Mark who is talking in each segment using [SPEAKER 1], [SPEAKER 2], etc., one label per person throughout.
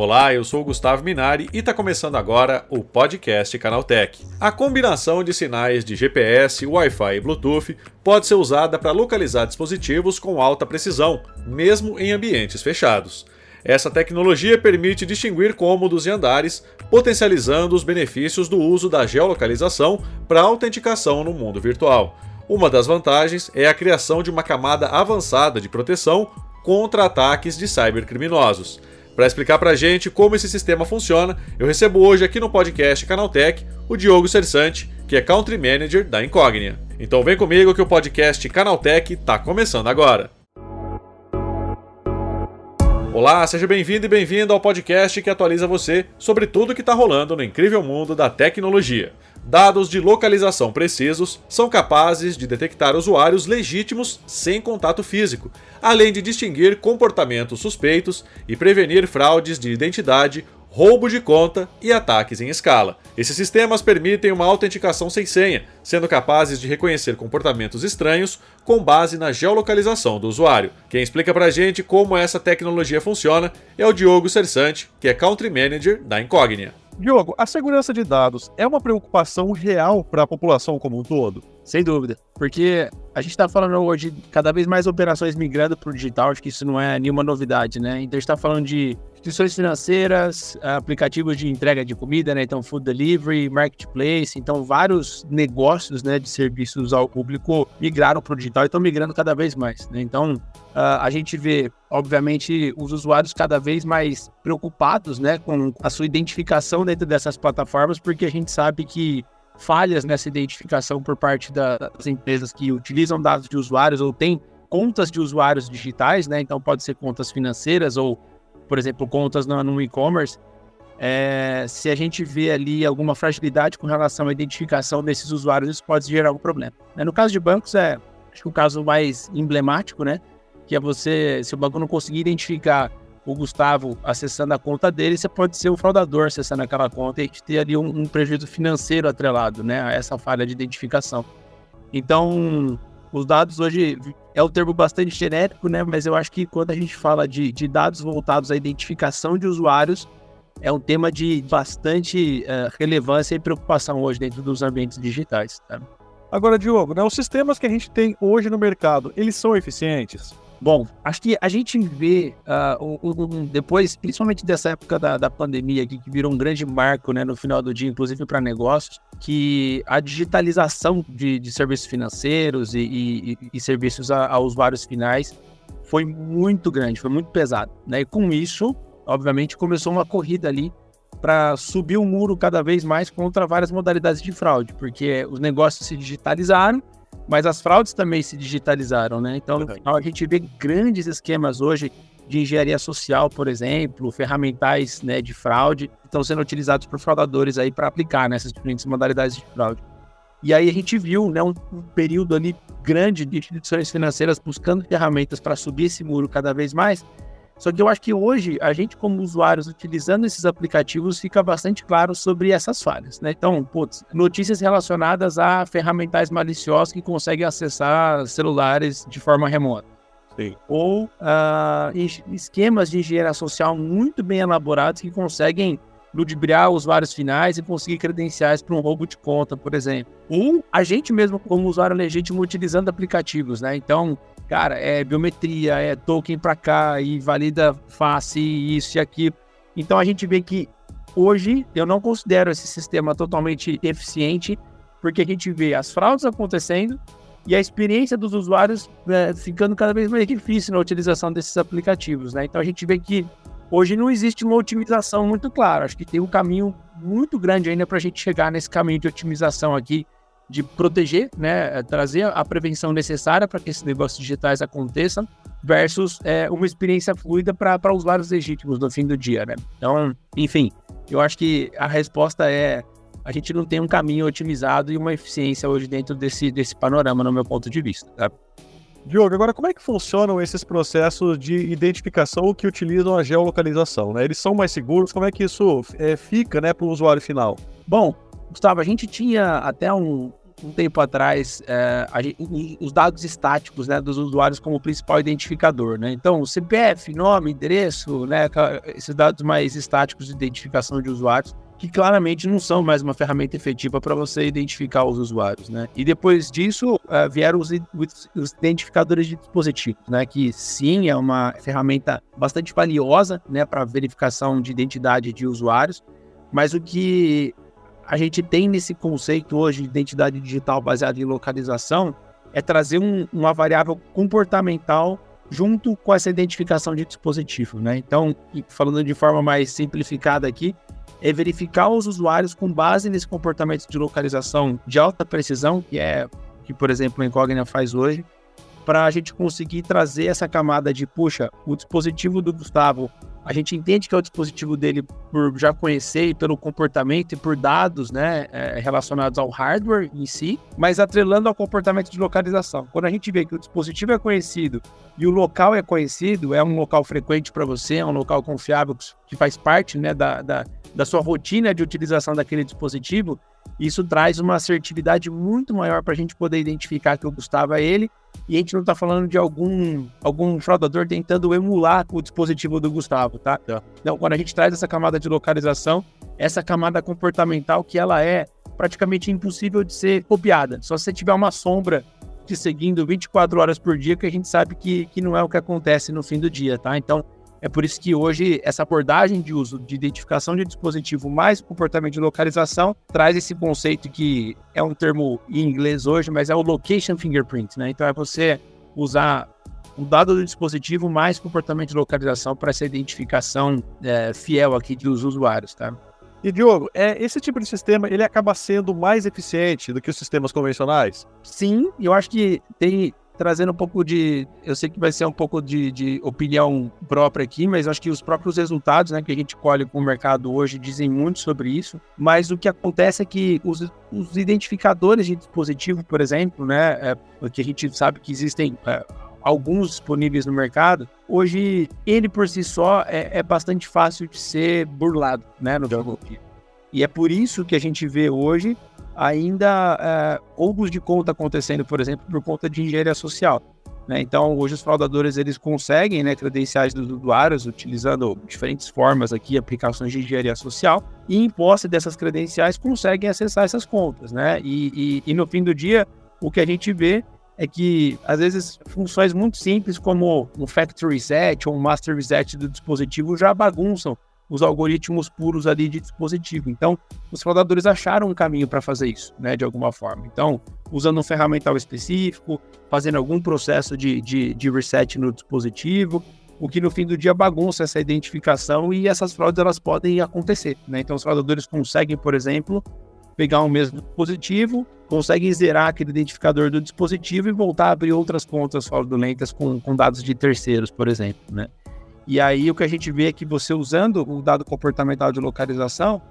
[SPEAKER 1] Olá, eu sou o Gustavo Minari e está começando agora o podcast Canaltech. A combinação de sinais de GPS, Wi-Fi e Bluetooth pode ser usada para localizar dispositivos com alta precisão, mesmo em ambientes fechados. Essa tecnologia permite distinguir cômodos e andares, potencializando os benefícios do uso da geolocalização para autenticação no mundo virtual. Uma das vantagens é a criação de uma camada avançada de proteção contra ataques de cybercriminosos. Para explicar para a gente como esse sistema funciona, eu recebo hoje aqui no podcast Canaltech o Diogo Cersante, que é Country Manager da Incognia. Então vem comigo que o podcast Canaltech está começando agora. Olá, seja bem-vindo e bem-vindo ao podcast que atualiza você sobre tudo que está rolando no incrível mundo da tecnologia. Dados de localização precisos são capazes de detectar usuários legítimos sem contato físico, além de distinguir comportamentos suspeitos e prevenir fraudes de identidade roubo de conta e ataques em escala. Esses sistemas permitem uma autenticação sem senha, sendo capazes de reconhecer comportamentos estranhos com base na geolocalização do usuário. Quem explica pra gente como essa tecnologia funciona é o Diogo Cersante, que é Country Manager da Incognia.
[SPEAKER 2] Diogo, a segurança de dados é uma preocupação real para a população como um todo?
[SPEAKER 3] Sem dúvida, porque a gente está falando hoje de cada vez mais operações migrando para o digital, acho que isso não é nenhuma novidade, né? Então a gente está falando de instituições financeiras, aplicativos de entrega de comida, né? Então, food delivery, marketplace, então vários negócios, né, de serviços ao público migraram para o digital e estão migrando cada vez mais, né? Então, uh, a gente vê, obviamente, os usuários cada vez mais preocupados, né, com a sua identificação dentro dessas plataformas, porque a gente sabe que falhas nessa identificação por parte das empresas que utilizam dados de usuários ou têm contas de usuários digitais, né? Então pode ser contas financeiras ou por exemplo, contas no, no e-commerce, é, se a gente vê ali alguma fragilidade com relação à identificação desses usuários, isso pode gerar algum problema. Né? No caso de bancos, é acho que o caso mais emblemático, né? Que é você, se o banco não conseguir identificar o Gustavo acessando a conta dele, você pode ser o fraudador acessando aquela conta e ter ali um, um prejuízo financeiro atrelado, né? A essa falha de identificação. Então, os dados hoje é um termo bastante genérico, né? Mas eu acho que quando a gente fala de, de dados voltados à identificação de usuários, é um tema de bastante uh, relevância e preocupação hoje dentro dos ambientes digitais. Tá?
[SPEAKER 2] Agora, Diogo, né, os sistemas que a gente tem hoje no mercado, eles são eficientes?
[SPEAKER 3] Bom, acho que a gente vê uh, um, um, depois, principalmente dessa época da, da pandemia, aqui, que virou um grande marco né, no final do dia, inclusive para negócios, que a digitalização de, de serviços financeiros e, e, e serviços a, a, usuários finais foi muito grande, foi muito pesado. Né? E com isso, obviamente, começou uma corrida ali para subir o muro cada vez mais contra várias modalidades de fraude, porque os negócios se digitalizaram mas as fraudes também se digitalizaram, né? Então, no final, a gente vê grandes esquemas hoje de engenharia social, por exemplo, ferramentais né, de fraude, estão sendo utilizados por fraudadores aí para aplicar nessas diferentes modalidades de fraude. E aí a gente viu né, um, um período ali grande de instituições financeiras buscando ferramentas para subir esse muro cada vez mais, só que eu acho que hoje, a gente como usuários utilizando esses aplicativos, fica bastante claro sobre essas falhas, né? Então, putz, notícias relacionadas a ferramentais maliciosos que conseguem acessar celulares de forma remota. Sim. Ou uh, esquemas de engenharia social muito bem elaborados que conseguem ludibriar usuários finais e conseguir credenciais para um roubo de conta, por exemplo. Ou a gente mesmo, como usuário legítimo, utilizando aplicativos, né? Então, cara, é biometria, é token para cá e valida face, isso e aquilo. Então a gente vê que hoje eu não considero esse sistema totalmente eficiente, porque a gente vê as fraudes acontecendo e a experiência dos usuários é, ficando cada vez mais difícil na utilização desses aplicativos, né? Então a gente vê que hoje não existe uma otimização muito clara. Acho que tem um caminho muito grande ainda para a gente chegar nesse caminho de otimização aqui de proteger, né, trazer a prevenção necessária para que esses negócios digitais aconteçam, versus é, uma experiência fluida para usuários legítimos no fim do dia, né? Então, enfim, eu acho que a resposta é a gente não tem um caminho otimizado e uma eficiência hoje dentro desse, desse panorama, no meu ponto de vista. Tá?
[SPEAKER 2] Diogo, agora como é que funcionam esses processos de identificação que utilizam a geolocalização? Né? Eles são mais seguros? Como é que isso é, fica né, para o usuário final?
[SPEAKER 3] Bom, Gustavo, a gente tinha até um, um tempo atrás é, gente, os dados estáticos né, dos usuários como principal identificador. Né? Então, CPF, nome, endereço, né, esses dados mais estáticos de identificação de usuários, que claramente não são mais uma ferramenta efetiva para você identificar os usuários. Né? E depois disso uh, vieram os, os, identificadores de dispositivos, né? que sim é uma ferramenta bastante valiosa né, para verificação de identidade de usuários, mas o que a gente tem nesse conceito hoje de identidade digital baseada em localização é trazer um, uma variável comportamental junto com essa identificação de dispositivo, né? Então, falando de forma mais simplificada aqui, é verificar os usuários com base nesse comportamento de localização de alta precisão, que é que, por exemplo, a Incógnita faz hoje, para a gente conseguir trazer essa camada de, puxa, o dispositivo do Gustavo a gente entende que é o dispositivo dele por já conhecer e pelo comportamento e por dados né, é, relacionados ao hardware em si, mas atrelando ao comportamento de localização. Quando a gente vê que o dispositivo é conhecido e o local é conhecido, é um local frequente para você, é um local confiável que faz parte né, da, da, da sua rotina de utilização daquele dispositivo, isso traz uma assertividade muito maior para a gente poder identificar que o Gustavo é ele e a gente não está falando de algum, algum fraudador tentando emular o dispositivo do Gustavo, tá? tá? Então, quando a gente traz essa camada de localização, essa camada comportamental que ela é praticamente impossível de ser copiada. Só se você tiver uma sombra te seguindo 24 horas por dia, que a gente sabe que, que não é o que acontece no fim do dia, tá? Então, é por isso que hoje essa abordagem de uso de identificação de dispositivo mais comportamento de localização traz esse conceito que é um termo em inglês hoje, mas é o location fingerprint, né? Então é você usar o dado do dispositivo mais comportamento de localização para essa identificação é, fiel aqui dos usuários, tá?
[SPEAKER 2] E Diogo, é, esse tipo de sistema ele acaba sendo mais eficiente do que os sistemas convencionais?
[SPEAKER 3] Sim, eu acho que tem trazendo um pouco de. Eu sei que vai ser um pouco de, de opinião própria aqui, mas acho que os próprios resultados né, que a gente colhe com o mercado hoje dizem muito sobre isso. Mas o que acontece é que os, os identificadores de dispositivo, por exemplo, né, é, que a gente sabe que existem. É, alguns disponíveis no mercado, hoje ele por si só é, é bastante fácil de ser burlado, né, no E é por isso que a gente vê hoje ainda é, roubos de conta acontecendo, por exemplo, por conta de engenharia social. Né? Então, hoje os fraudadores eles conseguem né, credenciais dos usuários utilizando diferentes formas aqui, aplicações de engenharia social, e em posse dessas credenciais conseguem acessar essas contas. Né? E, e, e no fim do dia, o que a gente vê é que, às vezes, funções muito simples como um factory reset ou um master reset do dispositivo já bagunçam os algoritmos puros ali de dispositivo. Então, os fraudadores acharam um caminho para fazer isso, né, de alguma forma. Então, usando um ferramental específico, fazendo algum processo de, de, de reset no dispositivo, o que no fim do dia bagunça essa identificação e essas fraudes elas podem acontecer. Né? Então, os fraudadores conseguem, por exemplo, pegar um mesmo dispositivo, conseguem zerar aquele identificador do dispositivo e voltar a abrir outras contas fraudulentas com, com dados de terceiros, por exemplo. Né? E aí o que a gente vê é que você usando o dado comportamental de localização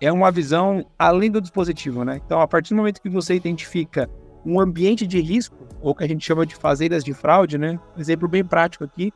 [SPEAKER 3] é uma visão além do dispositivo, né? Então, a partir do momento que você identifica um ambiente de risco, ou que a gente chama de fazeiras de fraude, né? Um exemplo bem prático aqui,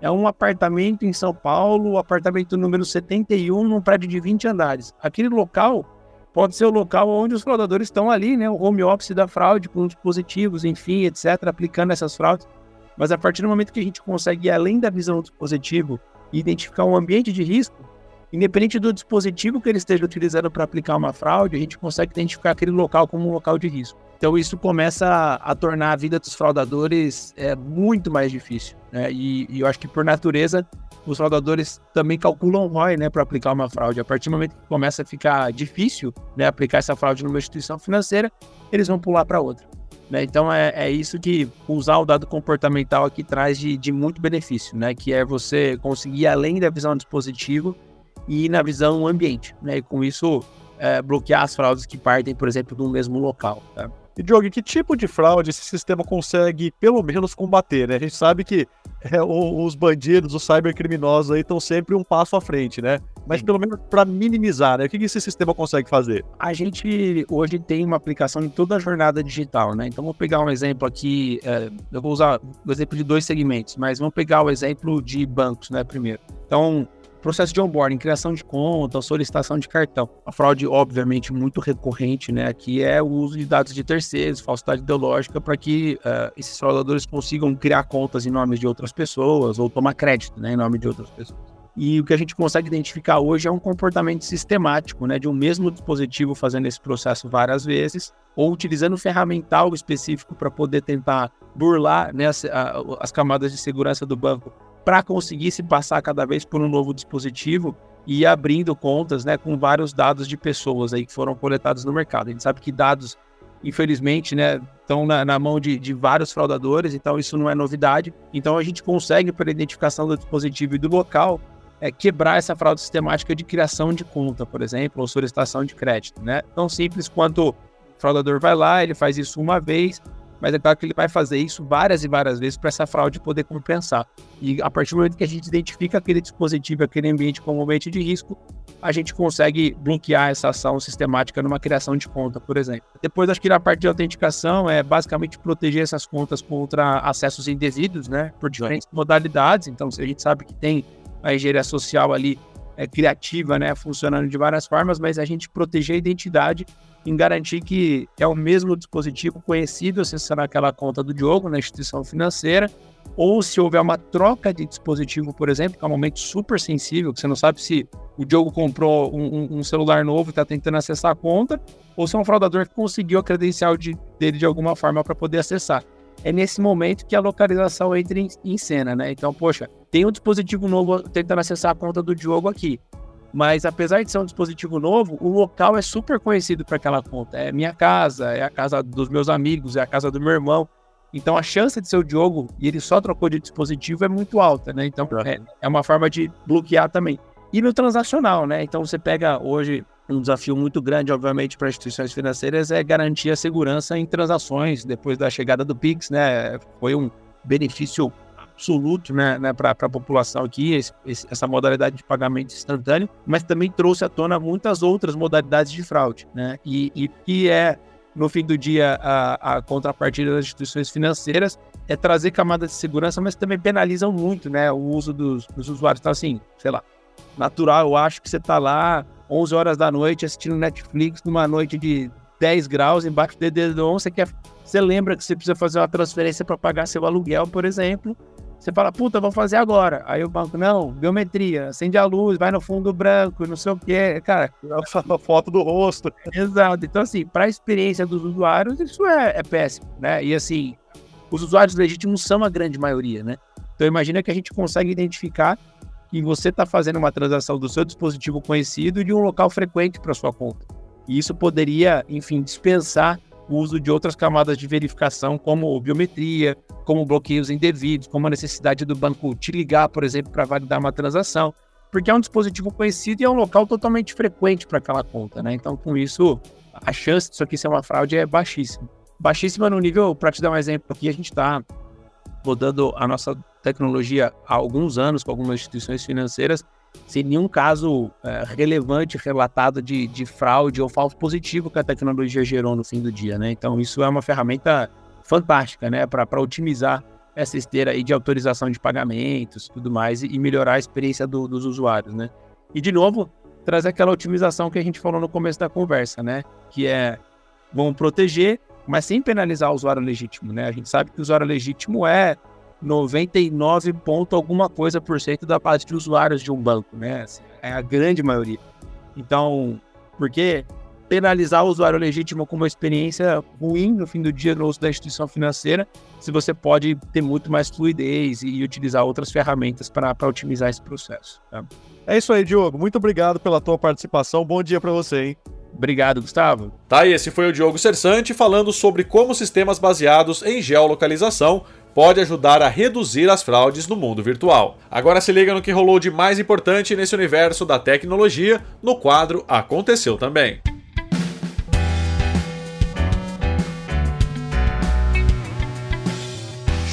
[SPEAKER 3] é um apartamento em São Paulo, apartamento número 71, num prédio de 20 andares. Aquele local pode ser o local onde os fraudadores estão ali, né? O home office da fraude, com dispositivos, enfim, etc., aplicando essas fraudes. Mas a partir do momento que a gente consegue ir além da visão do dispositivo e identificar um ambiente de risco, independente do dispositivo que ele esteja utilizando para aplicar uma fraude, a gente consegue identificar aquele local como um local de risco. Então isso começa a, tornar a vida dos fraudadores é, muito mais difícil. Né? E, e, eu acho que por natureza os fraudadores também calculam ROI né, para aplicar uma fraude. A partir do momento que começa a ficar difícil né, aplicar essa fraude numa instituição financeira, eles vão pular para outra. Né? Então é, é, isso que usar o dado comportamental aqui traz de, de muito benefício, né? Que é você conseguir além da visão dispositivo e ir na visão ambiente, né? E com isso é, bloquear as fraudes que partem, por exemplo, do mesmo local. Tá?
[SPEAKER 2] E, Diogo, que tipo de fraude esse sistema consegue, pelo menos, combater, né? A gente sabe que é, os bandidos, os cybercriminosos aí estão sempre um passo à frente, né? Mas Sim. pelo menos para minimizar, né? O que esse sistema consegue fazer?
[SPEAKER 3] A gente hoje tem uma aplicação em toda a jornada digital, né? Então, vou pegar um exemplo aqui, é, eu vou usar o exemplo de dois segmentos, mas vamos pegar o exemplo de bancos, né, primeiro. Então, processo de onboarding, criação de conta, solicitação de cartão. A fraude, obviamente, muito recorrente, né? Aqui é o uso de dados de terceiros, falsidade ideológica, para que uh, esses fraudadores consigam criar contas em nome de outras pessoas ou tomar crédito, né, em nome de outras pessoas. E o que a gente consegue identificar hoje é um comportamento sistemático, né, de um mesmo dispositivo fazendo esse processo várias vezes, ou utilizando ferramental específico para poder tentar burlar né, as, as camadas de segurança do banco para conseguir se passar cada vez por um novo dispositivo e ir abrindo contas né, com vários dados de pessoas aí que foram coletados no mercado. A gente sabe que dados, infelizmente, né, estão na, na mão de, de, vários fraudadores, então isso não é novidade. Então a gente consegue, pela identificação do dispositivo e do local, é, quebrar essa fraude sistemática de criação de conta, por exemplo, ou solicitação de crédito. Né? Tão simples quanto o fraudador vai lá, ele faz isso uma vez, mas é claro que ele vai fazer isso várias e várias vezes para essa fraude poder compensar. E a partir do momento que a gente identifica aquele dispositivo, aquele ambiente como ambiente de risco, a gente consegue bloquear essa ação sistemática numa criação de conta, por exemplo. Depois, acho que na parte de autenticação é basicamente proteger essas contas contra acessos indevidos, né, por diferentes modalidades. Então, se a gente sabe que tem a engenharia social ali é, criativa, né, funcionando de várias formas, mas a gente proteger a identidade em garantir que é o mesmo dispositivo conhecido acessando aquela conta do Diogo na instituição financeira, ou se houver uma troca de dispositivo, por exemplo, que é um momento super sensível, que você não sabe se o Diogo comprou um, um celular novo e está tentando acessar a conta, ou se é um fraudador que conseguiu a credencial de, dele de alguma forma para poder acessar. É nesse momento que a localização entra em, em cena, né? Então, poxa, tem um dispositivo novo tentando acessar a conta do Diogo aqui. Mas apesar de ser um dispositivo novo, o local é super conhecido para aquela conta. É minha casa, é a casa dos meus amigos, é a casa do meu irmão. Então a chance de ser o Diogo e ele só trocou de dispositivo é muito alta, né? Então é, é uma forma de bloquear também. E no transacional, né? Então você pega hoje um desafio muito grande, obviamente, para instituições financeiras é garantir a segurança em transações depois da chegada do Pix, né? Foi um benefício absoluto né, né, para a população aqui, esse, essa modalidade de pagamento instantâneo, mas também trouxe à tona muitas outras modalidades de fraude, né? E, e que é, no fim do dia, a, a contrapartida das instituições financeiras é trazer camadas de segurança, mas também penalizam muito, né, o uso dos, dos usuários. Então, assim, sei lá, natural, eu acho que você está lá 11 horas da noite assistindo Netflix numa noite de 10 graus embaixo do dedão, você quer você lembra que você precisa fazer uma transferência para pagar seu aluguel, por exemplo, você fala, puta, vou fazer agora. Aí o banco, não, biometria, acende a luz, vai no fundo branco, não sei o quê. Cara,
[SPEAKER 2] a foto do rosto.
[SPEAKER 3] Exato. Então, assim, para a experiência dos usuários, isso é, é péssimo, né? E assim, os usuários legítimos são a grande maioria, né? Então, imagina que a gente consegue identificar que você está fazendo uma transação do seu dispositivo conhecido de um local frequente para sua conta. E isso poderia, enfim, dispensar o uso de outras camadas de verificação, como biometria, como bloqueios indevidos, como a necessidade do banco te ligar, por exemplo, para validar uma transação, porque é um dispositivo conhecido e é um local totalmente frequente para aquela conta, né? Então, com isso, a chance disso aqui ser uma fraude é baixíssima. Baixíssima no nível, para te dar um exemplo aqui, a gente está rodando a nossa tecnologia há alguns anos com algumas instituições financeiras sem nenhum caso é, relevante relatado de, de fraude ou falso positivo que a tecnologia gerou no fim do dia, né? Então isso é uma ferramenta fantástica, né, para otimizar essa esteira aí de autorização de pagamentos, tudo mais e, melhorar a experiência do, dos usuários, né? E de novo trazer aquela otimização que a gente falou no começo da conversa, né? Que é vamos proteger, mas sem penalizar o usuário legítimo, né? A gente sabe que o usuário legítimo é 99 ponto alguma coisa por cento da base de usuários de um banco, né? Assim, é a grande maioria. Então, por que penalizar o usuário legítimo com uma experiência ruim no fim do dia no uso da instituição financeira, se você pode ter muito mais fluidez e utilizar outras ferramentas para otimizar esse processo. Tá?
[SPEAKER 2] É isso aí, Diogo. Muito obrigado pela tua participação. Bom dia para você, hein?
[SPEAKER 3] Obrigado, Gustavo.
[SPEAKER 1] Tá, e esse foi o Diogo Cersante falando sobre como sistemas baseados em geolocalização pode ajudar a reduzir as fraudes no mundo virtual. Agora se liga no que rolou de mais importante nesse universo da tecnologia no quadro Aconteceu também.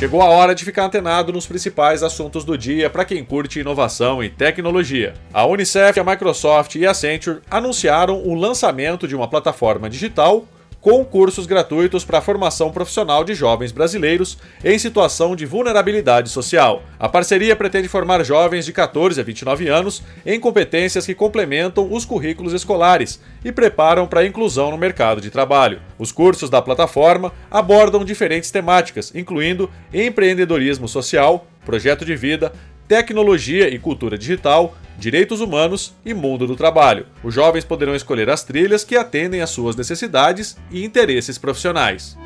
[SPEAKER 1] Chegou a hora de ficar antenado nos principais assuntos do dia para quem curte inovação e tecnologia. A Unicef, a Microsoft e a Accenture anunciaram o lançamento de uma plataforma digital com cursos gratuitos para a formação profissional de jovens brasileiros em situação de vulnerabilidade social. A parceria pretende formar jovens de 14 a 29 anos em competências que complementam os currículos escolares e preparam para a inclusão no mercado de trabalho. Os cursos da plataforma abordam diferentes temáticas, incluindo empreendedorismo social, projeto de vida, tecnologia e cultura digital, direitos humanos e mundo do trabalho. Os jovens poderão escolher as trilhas que atendem às suas necessidades e interesses profissionais.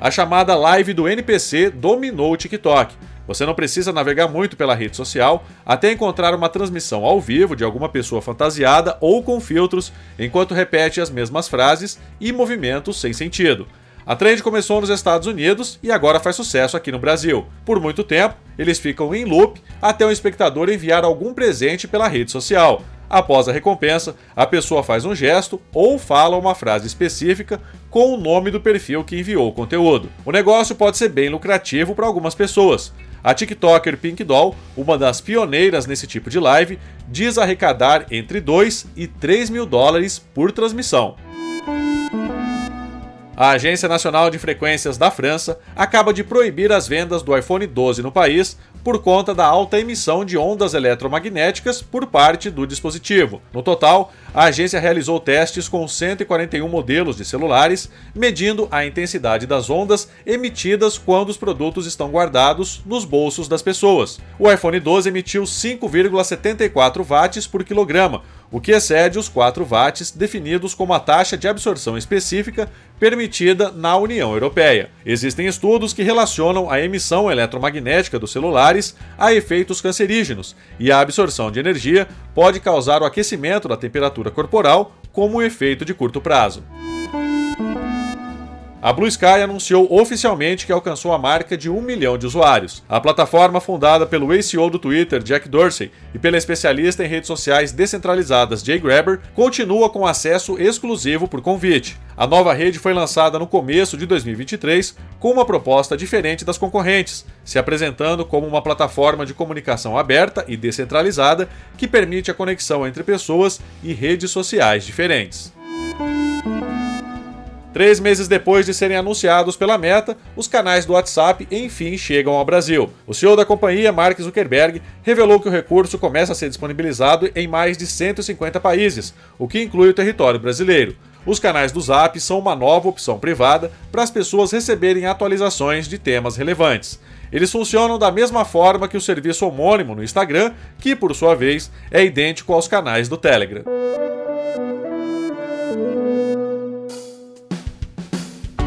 [SPEAKER 1] A chamada live do NPC dominou o TikTok. Você não precisa navegar muito pela rede social até encontrar uma transmissão ao vivo de alguma pessoa fantasiada ou com filtros enquanto repete as mesmas frases e movimentos sem sentido. A trend começou nos Estados Unidos e agora faz sucesso aqui no Brasil. Por muito tempo, eles ficam em loop até o espectador enviar algum presente pela rede social. Após a recompensa, a pessoa faz um gesto ou fala uma frase específica com o nome do perfil que enviou o conteúdo. O negócio pode ser bem lucrativo para algumas pessoas. A TikToker Pink Doll, uma das pioneiras nesse tipo de live, diz arrecadar entre 2 e 3 mil dólares por transmissão. A Agência Nacional de Frequências da França acaba de proibir as vendas do iPhone 12 no país por conta da alta emissão de ondas eletromagnéticas por parte do dispositivo. No total, a agência realizou testes com 141 modelos de celulares, medindo a intensidade das ondas emitidas quando os produtos estão guardados nos bolsos das pessoas. O iPhone 12 emitiu 5,74 watts por quilograma, o que excede os 4 watts definidos como a taxa de absorção específica permitida na União Europeia. Existem estudos que relacionam a emissão eletromagnética dos celulares a efeitos cancerígenos, e a absorção de energia pode causar o aquecimento da temperatura corporal como um efeito de curto prazo. A Blue Sky anunciou oficialmente que alcançou a marca de um milhão de usuários. A plataforma, fundada pelo ex-CEO do Twitter, Jack Dorsey, e pela especialista em redes sociais descentralizadas Jay Graber, continua com acesso exclusivo por convite. A nova rede foi lançada no começo de 2023 com uma proposta diferente das concorrentes, se apresentando como uma plataforma de comunicação aberta e descentralizada que permite a conexão entre pessoas e redes sociais diferentes. Três meses depois de serem anunciados pela Meta, os canais do WhatsApp enfim chegam ao Brasil. O CEO da companhia, Mark Zuckerberg, revelou que o recurso começa a ser disponibilizado em mais de 150 países, o que inclui o território brasileiro. Os canais do Zap são uma nova opção privada para as pessoas receberem atualizações de temas relevantes. Eles funcionam da mesma forma que o serviço homônimo no Instagram, que por sua vez é idêntico aos canais do Telegram.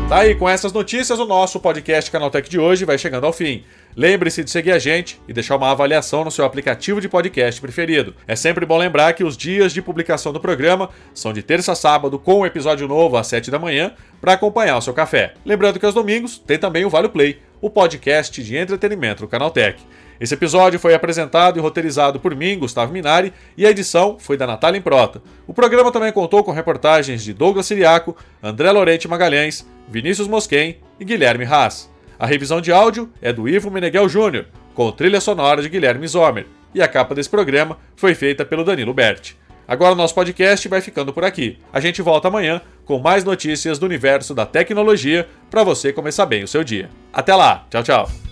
[SPEAKER 1] Tá aí, com essas notícias, o nosso podcast Canaltech de hoje vai chegando ao fim. Lembre-se de seguir a gente e deixar uma avaliação no seu aplicativo de podcast preferido. É sempre bom lembrar que os dias de publicação do programa são de terça a sábado, com um episódio novo às 7 da manhã, para acompanhar o seu café. Lembrando que aos domingos tem também o Vale Play, o podcast de entretenimento do Canaltech. Esse episódio foi apresentado e roteirizado por mim, Gustavo Minari, e a edição foi da Natália Improta. O programa também contou com reportagens de Douglas Siriaco, André Lorente Magalhães, Vinícius Mosquen e Guilherme Haas. A revisão de áudio é do Ivo Meneghel Júnior, com trilha sonora de Guilherme Zomer, e a capa desse programa foi feita pelo Danilo Berti. Agora o nosso podcast vai ficando por aqui. A gente volta amanhã com mais notícias do universo da tecnologia para você começar bem o seu dia. Até lá, tchau, tchau.